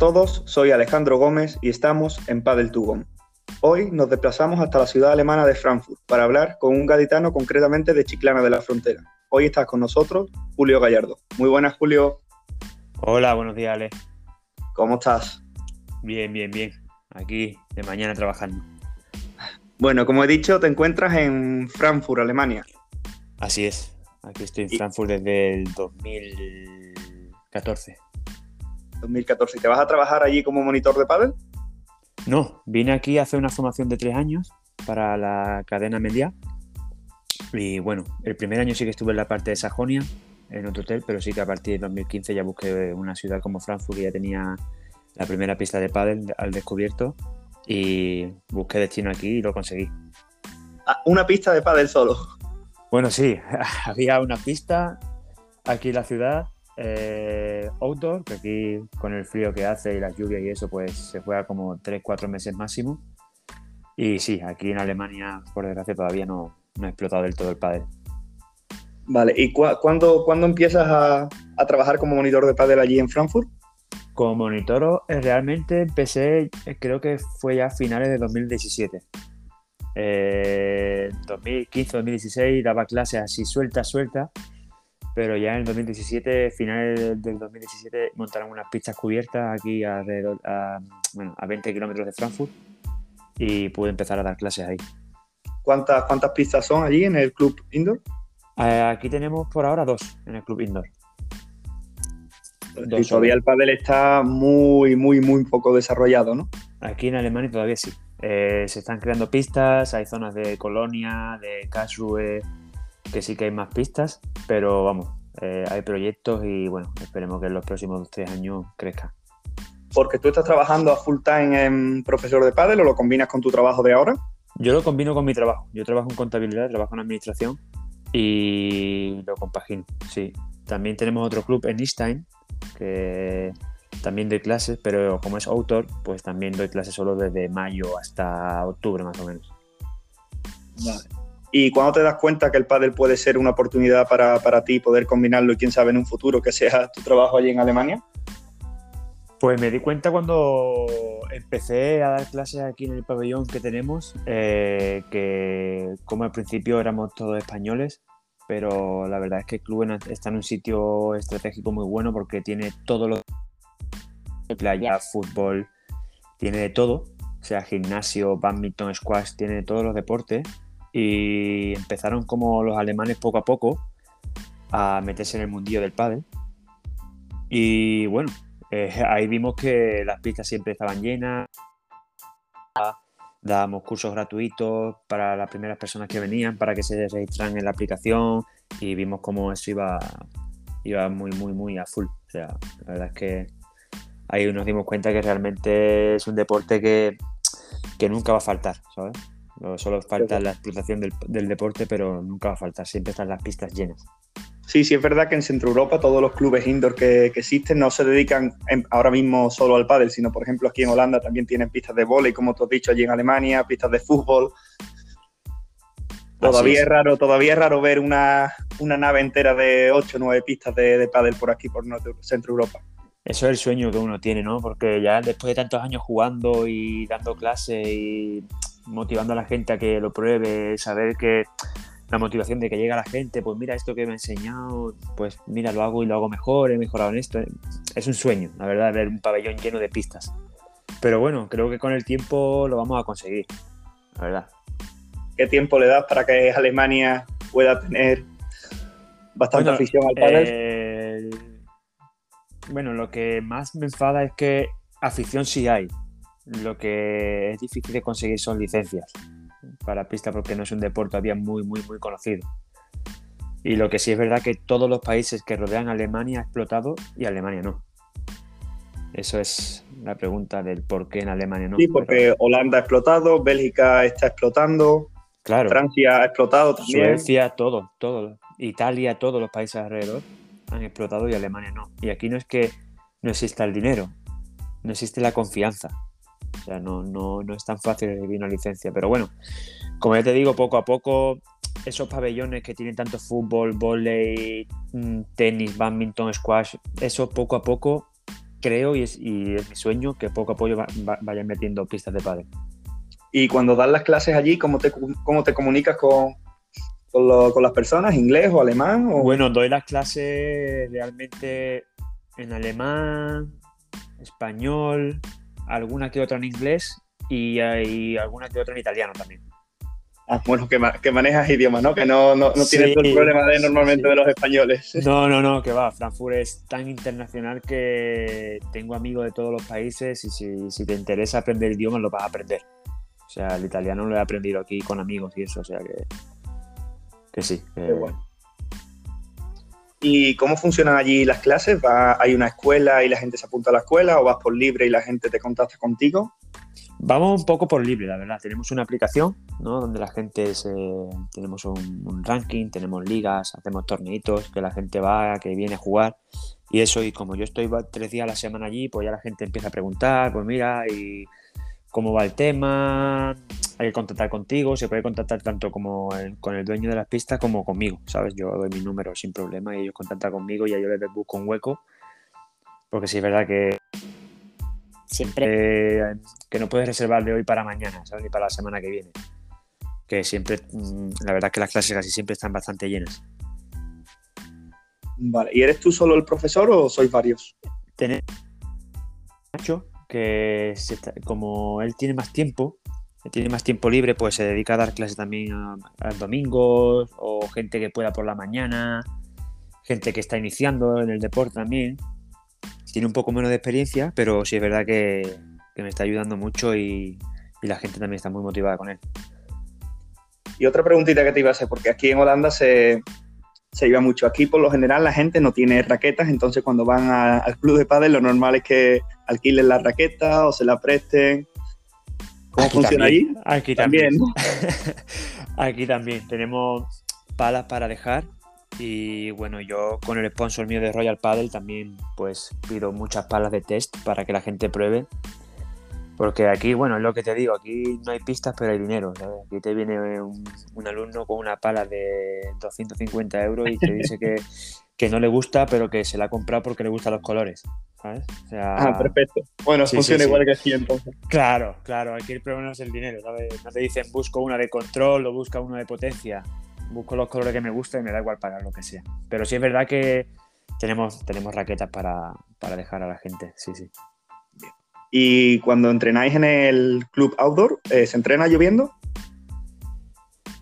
todos, soy Alejandro Gómez y estamos en Padel Tugón. Hoy nos desplazamos hasta la ciudad alemana de Frankfurt para hablar con un gaditano concretamente de Chiclana de la Frontera. Hoy está con nosotros Julio Gallardo. Muy buenas, Julio. Hola, buenos días, Ale. ¿Cómo estás? Bien, bien, bien. Aquí de mañana trabajando. Bueno, como he dicho, te encuentras en Frankfurt, Alemania. Así es. Aquí estoy en Frankfurt desde el 2014. 2014. ¿Y te vas a trabajar allí como monitor de pádel? No, vine aquí a hacer una formación de tres años para la cadena media. Y bueno, el primer año sí que estuve en la parte de Sajonia, en otro hotel, pero sí que a partir de 2015 ya busqué una ciudad como Frankfurt y ya tenía la primera pista de pádel al descubierto y busqué destino aquí y lo conseguí. Ah, ¿Una pista de pádel solo? Bueno, sí, había una pista aquí en la ciudad, eh, outdoor, que aquí con el frío que hace y las lluvias y eso, pues se juega como 3-4 meses máximo. Y sí, aquí en Alemania, por desgracia, todavía no, no ha explotado del todo el pádel. Vale, ¿y cu cuándo, empiezas a, a, trabajar como monitor de pádel allí en Frankfurt? Como monitor eh, realmente empecé, eh, creo que fue ya a finales de 2017. Eh, 2015-2016 daba clases así suelta, suelta, pero ya en 2017, finales del 2017, montaron unas pistas cubiertas aquí alrededor, a, bueno, a 20 kilómetros de Frankfurt y pude empezar a dar clases ahí. ¿Cuántas, ¿Cuántas pistas son allí en el club indoor? Eh, aquí tenemos por ahora dos en el club indoor. Y todavía el pádel está muy, muy, muy poco desarrollado, ¿no? Aquí en Alemania todavía sí. Eh, se están creando pistas, hay zonas de Colonia, de Karlsruhe, que sí que hay más pistas, pero vamos, eh, hay proyectos y bueno, esperemos que en los próximos tres años crezca. Porque tú estás trabajando a full time en profesor de pádel o lo combinas con tu trabajo de ahora? Yo lo combino con mi trabajo. Yo trabajo en contabilidad, trabajo en administración y lo compagino, sí. También tenemos otro club en Eaststein, que también doy clases, pero como es autor, pues también doy clases solo desde mayo hasta octubre más o menos. Vale. ¿Y cuando te das cuenta que el pádel puede ser una oportunidad para, para ti poder combinarlo y quién sabe en un futuro que sea tu trabajo allí en Alemania? Pues me di cuenta cuando empecé a dar clases aquí en el pabellón que tenemos, eh, que como al principio éramos todos españoles, pero la verdad es que el club está en un sitio estratégico muy bueno porque tiene todo lo playa, fútbol, tiene de todo, sea, gimnasio, badminton, squash, tiene de todos los deportes y empezaron como los alemanes poco a poco a meterse en el mundillo del pádel y bueno, eh, ahí vimos que las pistas siempre estaban llenas, dábamos cursos gratuitos para las primeras personas que venían para que se registraran en la aplicación y vimos cómo eso iba, iba muy, muy, muy a full. O sea, la verdad es que ahí nos dimos cuenta que realmente es un deporte que, que nunca va a faltar, ¿sabes? Solo falta la explotación del, del, deporte, pero nunca va a faltar, siempre están las pistas llenas. Sí, sí, es verdad que en Centro Europa todos los clubes indoor que, que existen no se dedican ahora mismo solo al pádel, sino por ejemplo aquí en Holanda también tienen pistas de vóley, como tú has dicho, allí en Alemania, pistas de fútbol. Todavía es. raro, todavía es raro ver una, una nave entera de 8 o 9 pistas de, de pádel por aquí, por Centro Europa. Eso es el sueño que uno tiene, ¿no? Porque ya después de tantos años jugando y dando clases y motivando a la gente a que lo pruebe, saber que la motivación de que llega la gente, pues mira esto que me ha enseñado, pues mira, lo hago y lo hago mejor, he mejorado en esto. Es un sueño, la verdad, ver un pabellón lleno de pistas. Pero bueno, creo que con el tiempo lo vamos a conseguir, la verdad. ¿Qué tiempo le das para que Alemania pueda tener bastante bueno, afición al pádel? Eh, bueno, lo que más me enfada es que afición sí hay. Lo que es difícil de conseguir son licencias para pista porque no es un deporte todavía muy, muy, muy conocido. Y lo que sí es verdad que todos los países que rodean a Alemania ha explotado y Alemania no. Eso es la pregunta del por qué en Alemania no. Sí, porque Pero... Holanda ha explotado, Bélgica está explotando, claro. Francia ha explotado también. Suecia, todo, todo. Italia, todos los países alrededor han explotado y Alemania no. Y aquí no es que no exista el dinero, no existe la confianza. O sea, no, no, no es tan fácil recibir una licencia. Pero bueno, como ya te digo, poco a poco, esos pabellones que tienen tanto fútbol, volei, tenis, badminton, squash, eso poco a poco creo y es, mi sueño que poco a poco vayan metiendo pistas de pádel. Y cuando das las clases allí, ¿cómo te, cómo te comunicas con, con, las personas? ¿Inglés o alemán? Bueno, doy las clases realmente en alemán, español, alguna que otra en inglés y, y alguna que otra en italiano también. Ah, bueno, que, que, manejas idiomas, ¿no? Que no, no, no tienes el problema de normalmente de los españoles. No, no, no, que va. Frankfurt es tan internacional que tengo amigos de todos los países y si, si te interesa aprender idiomas lo vas a aprender. O sea, el italiano lo he aprendido aquí con amigos y eso, o sea que, que sí. Qué bueno. ¿Y cómo funcionan allí las clases? ¿Hay una escuela y la gente se apunta a la escuela o vas por libre y la gente te contacta contigo? Vamos un poco por libre, la verdad. Tenemos una aplicación, ¿no? Donde la gente se... tenemos un, ranking, tenemos ligas, hacemos torneitos, que la gente va, que viene a jugar. Y eso, y como yo estoy tres días a la semana allí, pues ya la gente empieza a preguntar, pues mira, y cómo va el tema, hay que contactar contigo, se puede contactar tanto como con el dueño de las pistas como conmigo, ¿sabes? Yo doy mi número sin problema y ellos contactan conmigo y yo les busco un hueco. Porque sí es verdad que siempre que no puedes reservar de hoy para mañana, ¿sabes? Ni para la semana que viene. Que siempre, mm, la verdad que las clases casi siempre están bastante llenas. Vale, ¿y eres tú solo el profesor o sois varios? Tener Nacho, que como él tiene más tiempo, tiene más tiempo libre, pues se dedica a dar clases también a, domingos o gente que pueda por la mañana, gente que está iniciando en el deporte también tiene un poco menos de experiencia, pero sí es verdad que, me está ayudando mucho y, la gente también está muy motivada con él. Y otra preguntita que te iba a hacer, porque aquí en Holanda se, se iba mucho. Aquí por lo general la gente no tiene raquetas, entonces cuando van al club de pádel lo normal es que alquilen la raqueta o se la presten. ¿Cómo funciona allí? Aquí también. aquí también. Tenemos palas para dejar y bueno, yo con el sponsor mío de Royal Paddle también pues pido muchas palas de test para que la gente pruebe. Porque aquí, bueno, es lo que te digo, aquí no hay pistas, pero hay dinero. Aquí te viene un, alumno con una pala de 250 euros y te dice que, que, no le gusta, pero que se la ha comprado porque le gustan los colores. ¿sabes? ah, perfecto. Bueno, funciona igual que aquí entonces. Claro, claro, aquí el problema no es el dinero, ¿sabes? No te dicen busco una de control o busca una de potencia busco los colores que me gustan y me da igual pagar lo que sea. Pero sí es verdad que tenemos, tenemos raquetas para, dejar a la gente, sí, sí. ¿Y cuando entrenáis en el club outdoor, eh, se entrena lloviendo?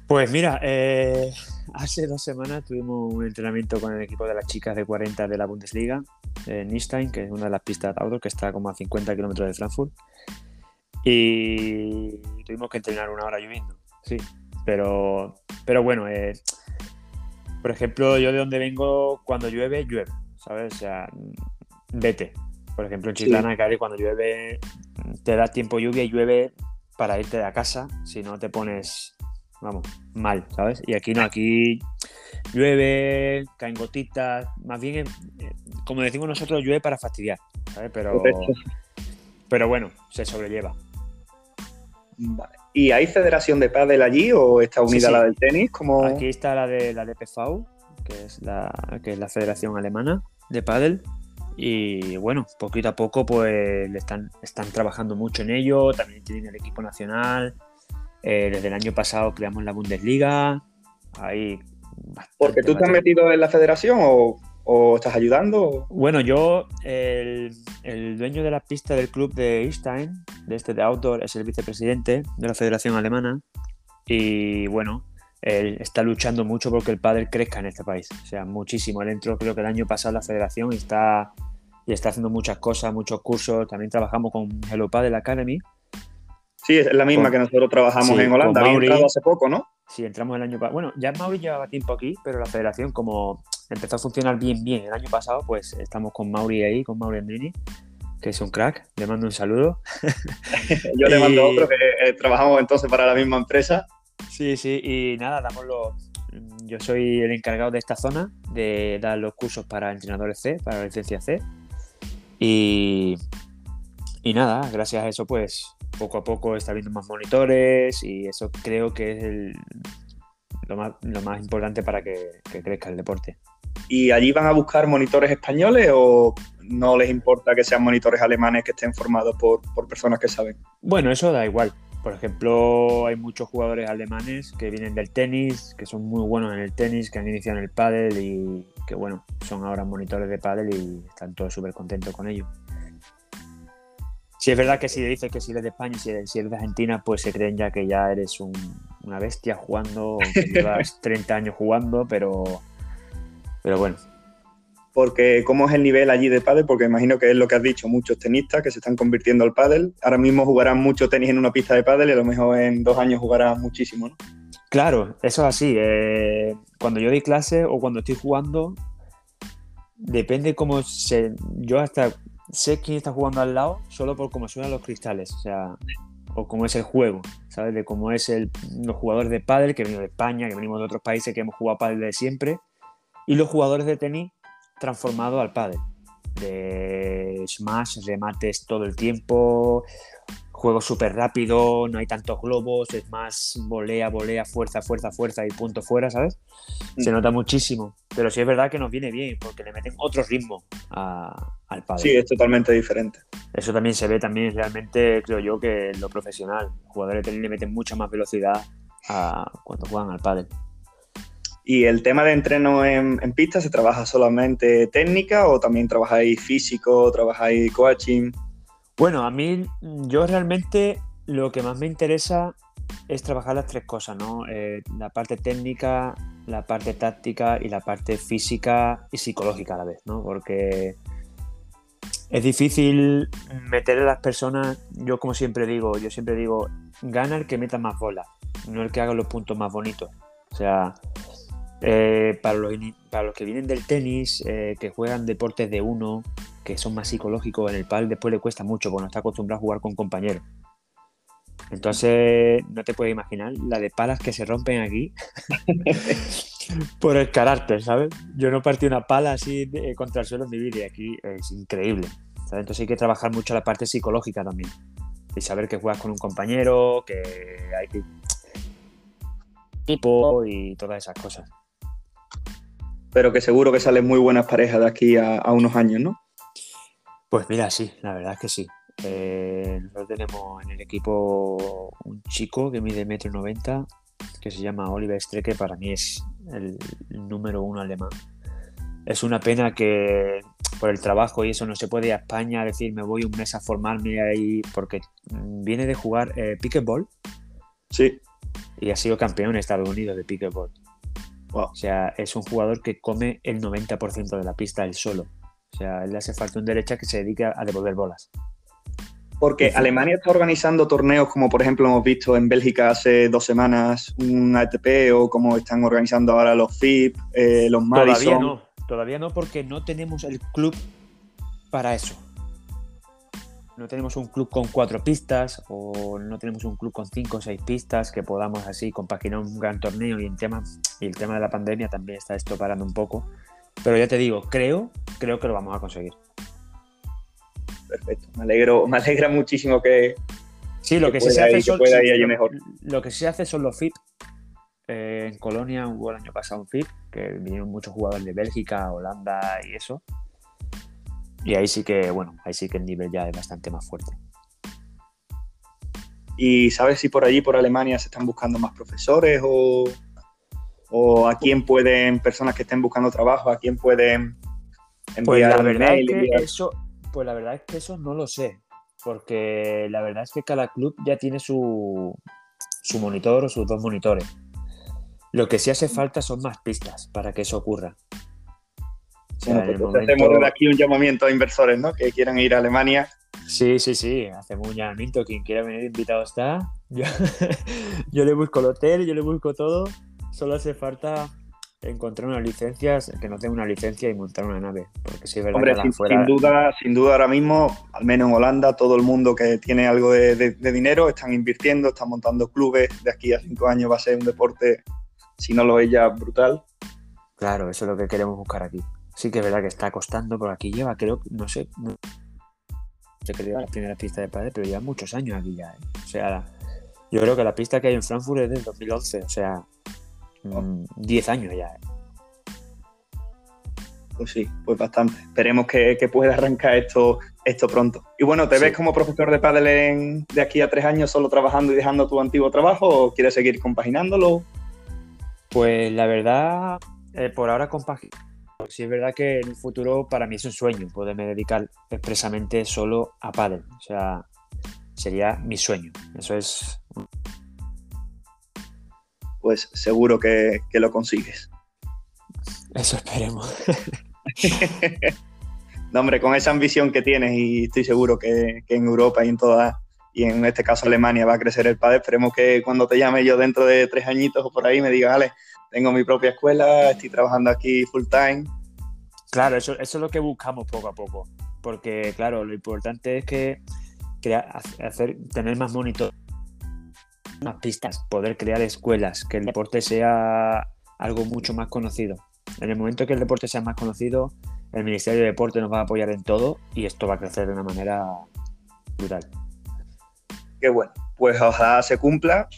Pues mira, eh, hace dos semanas tuvimos un entrenamiento con el equipo de las chicas de 40 de la Bundesliga, en Nistein, que es una de las pistas outdoor que está como a 50 kilómetros de Frankfurt. Y tuvimos que entrenar una hora lloviendo, sí. Pero, pero bueno, eh, por ejemplo, yo de donde vengo, cuando llueve, llueve, ¿sabes? O sea, vete. Por ejemplo, en Chiclana, sí. cuando llueve, te da tiempo lluvia y llueve para irte de casa, si no te pones, vamos, mal, ¿sabes? Y aquí no, aquí llueve, caen gotitas, más bien, eh, como decimos nosotros, llueve para fastidiar, ¿sabes? Pero, pero bueno, se sobrelleva. Vale. ¿Y hay federación de pádel allí o está unida la del tenis? Como... Aquí está la de la de que es la, que es la federación alemana de pádel. Y bueno, poquito a poco pues están, están trabajando mucho en ello, también tienen el equipo nacional. Eh, desde el año pasado creamos la Bundesliga. Ahí ¿Porque tú te has metido en la federación o ¿O estás ayudando? Bueno, yo, el, dueño de la pista del club de Einstein, de este de Outdoor, es el vicepresidente de la Federación Alemana. Y bueno, él está luchando mucho porque el pádel crezca en este país. O sea, muchísimo. Él entró creo que el año pasado a la federación y está, y está haciendo muchas cosas, muchos cursos. También trabajamos con Hello Paddle Academy. Sí, es la misma que nosotros trabajamos en Holanda. Había entrado hace poco, ¿no? Sí, entramos el año pasado. Bueno, ya Mauri llevaba tiempo aquí, pero la federación, como empezó a funcionar bien, bien el año pasado, pues estamos con Mauri ahí, con Mauri Andrini, que es un crack. Le mando un saludo. Yo le mando otro, que eh, trabajamos entonces para la misma empresa. Sí, sí, y nada, damos los. Yo soy el encargado de esta zona de dar los cursos para entrenadores C, para la licencia C. Y, y nada, gracias a eso, pues poco a poco está habiendo más monitores y eso creo que es el, lo, más, lo más importante para que crezca el deporte. ¿Y allí van a buscar monitores españoles o no les importa que sean monitores alemanes que estén formados por, personas que saben. Bueno, eso da igual. Por ejemplo, hay muchos jugadores alemanes que vienen del tenis, que son muy buenos en el tenis, que han iniciado en el pádel y que bueno, son ahora monitores de pádel y están todos súper contentos con ello. Si es verdad que si le dices que si eres de España, eres, si eres de Argentina, pues se creen ya que ya eres una bestia jugando, que llevas 30 años jugando, pero, pero bueno. Porque cómo es el nivel allí de pádel, porque imagino que es lo que has dicho, muchos tenistas que se están convirtiendo al pádel. Ahora mismo jugarán mucho tenis en una pista de pádel y a lo mejor en dos años jugarán muchísimo, ¿no? Claro, eso es así. Eh, cuando yo doy clase o cuando estoy jugando, depende cómo se... Yo hasta sé quién está jugando al lado solo por cómo suenan los cristales, o sea, o cómo es el juego, ¿sabes? De cómo es el, los jugadores de pádel que venimos de España, que venimos de otros países que hemos jugado pádel de siempre, y los jugadores de tenis transformados al pádel. De smash, remates todo el tiempo, juego súper rápido, no hay tantos globos, es más volea, volea, fuerza, fuerza, fuerza y punto fuera, ¿sabes? Se mm. nota muchísimo, pero sí es verdad que nos viene bien porque le meten otro ritmo al padre. Sí, es totalmente diferente. Eso también se ve también realmente, creo yo, que lo profesional. jugadores de tenis le meten mucha más velocidad a cuando juegan al pádel. ¿Y el tema de entreno en, pista se trabaja solamente técnica o también trabajáis físico, trabajáis coaching? Bueno, a mí, yo realmente lo que más me interesa es trabajar las tres cosas, ¿no? Eh, la parte técnica, la parte táctica y la parte física y psicológica a la vez, ¿no? Porque es difícil meter a las personas, yo como siempre digo, yo siempre digo, gana el que meta más bola, no el que haga los puntos más bonitos. O sea, eh, para, los, que vienen del tenis, eh, que juegan deportes de uno, que son más psicológicos, en el pal después le cuesta mucho porque no está acostumbrado a jugar con compañeros. Entonces, no te puedes imaginar la de palas que se rompen aquí por el carácter, ¿sabes? Yo no partí una pala así contra el suelo en mi vida y aquí es increíble. Entonces hay que trabajar mucho la parte psicológica también. Y saber que juegas con un compañero, que hay que... tipo y todas esas cosas. Pero que seguro que salen muy buenas parejas de aquí a unos años, ¿no? Pues mira, sí, la verdad es que sí. Eh, nosotros tenemos en el equipo un chico que mide metro noventa, que se llama Oliver Strecke, para mí es el número uno alemán. Es una pena que por el trabajo y eso no se puede ir a España a decir me voy un mes a formarme ahí porque viene de jugar eh, pickleball. Sí. Y ha sido campeón en Estados Unidos de pickleball. O sea, es un jugador que come el 90% de la pista él solo. O sea, él le hace falta un derecha que se dedique a devolver bolas. Porque Alemania está organizando torneos como por ejemplo hemos visto en Bélgica hace dos semanas un ATP o como están organizando ahora los FIP, eh, los Madison. Todavía no, todavía no porque no tenemos el club para eso. No tenemos un club con cuatro pistas o no tenemos un club con cinco o seis pistas que podamos así compaginar un gran torneo y, en tema, y el tema de la pandemia también está esto parando un poco. Pero ya te digo, creo, creo que lo vamos a conseguir. Perfecto, me alegro, me alegra muchísimo que. Sí, lo que, sí se hace son, mejor. Lo que se hace son los FIP. Eh, en Colonia hubo el año pasado un FIP, que vinieron muchos jugadores de Bélgica, Holanda y eso. Y ahí sí que, bueno, ahí sí que el nivel ya es bastante más fuerte. ¿Y sabes si por allí, por Alemania, se están buscando más profesores o o a quién pueden, personas que estén buscando trabajo, a quién pueden enviar pues la verdad es que eso, Pues la verdad es que eso no lo sé, porque la verdad es que cada club ya tiene su, su monitor o sus dos monitores. Lo que sí hace falta son más pistas para que eso ocurra. Pues hacemos aquí un llamamiento a inversores ¿no? que quieran ir a Alemania. Sí, sí, sí, hacemos un llamamiento. Quien quiera venir invitado está. Yo, yo le busco el hotel, yo le busco todo solo hace falta encontrar una licencia, que no tenga una licencia y montar una nave. Porque si es verdad Hombre, sin, duda, sin duda ahora mismo, al menos en Holanda, todo el mundo que tiene algo de, dinero están invirtiendo, están montando clubes. De aquí a cinco años va a ser un deporte, si no lo es ya, brutal. Claro, eso es lo que queremos buscar aquí. Sí que es verdad que está costando, pero aquí lleva, creo, no sé, no sé que lleva la primera pista de padre, pero lleva muchos años aquí ya. ¿eh? O sea, yo creo que la pista que hay en Frankfurt es del 2011, o sea, 10 mm, años ya. Pues sí, pues bastante. Esperemos que, que pueda arrancar esto, esto pronto. Y bueno, ¿te ves como profesor de pádel de aquí a tres años solo trabajando y dejando tu antiguo trabajo o quieres seguir compaginándolo? Pues la verdad, eh, por ahora compagino. Sí es verdad que en el futuro para mí es un sueño poderme dedicar expresamente solo a pádel. O sea, sería mi sueño. Eso es... Pues seguro que, que lo consigues. Eso esperemos. no, hombre, con esa ambición que tienes y estoy seguro que, en Europa y en todas, y en este caso Alemania va a crecer el padre, esperemos que cuando te llame yo dentro de tres añitos o por ahí me diga, vale, tengo mi propia escuela, estoy trabajando aquí full time. Claro, eso, eso es lo que buscamos poco a poco, porque claro, lo importante es que hacer, tener más monitor, más pistas, poder crear escuelas, que el deporte sea algo mucho más conocido. En el momento que el deporte sea más conocido, el Ministerio de Deporte nos va a apoyar en todo y esto va a crecer de una manera brutal. Qué bueno, pues ojalá se cumpla.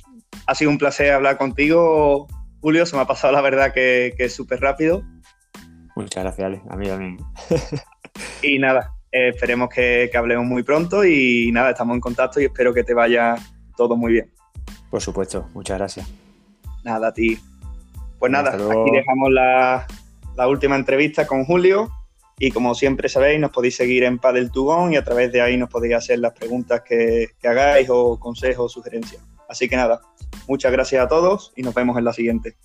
Ha sido un placer hablar contigo, Julio. Se me ha pasado la verdad que, es súper rápido. Muchas gracias, Ale. A mí también. y nada, eh, esperemos que, que hablemos muy pronto y nada, estamos en contacto y espero que te vaya todo muy bien. Por supuesto, muchas gracias. Nada, a ti. Pues nada, aquí dejamos la, última entrevista con Julio y como siempre sabéis, nos podéis seguir en Padel Tugón y a través de ahí nos podéis hacer las preguntas que, que hagáis o consejos o sugerencias. Así que nada, muchas gracias a todos y nos vemos en la siguiente.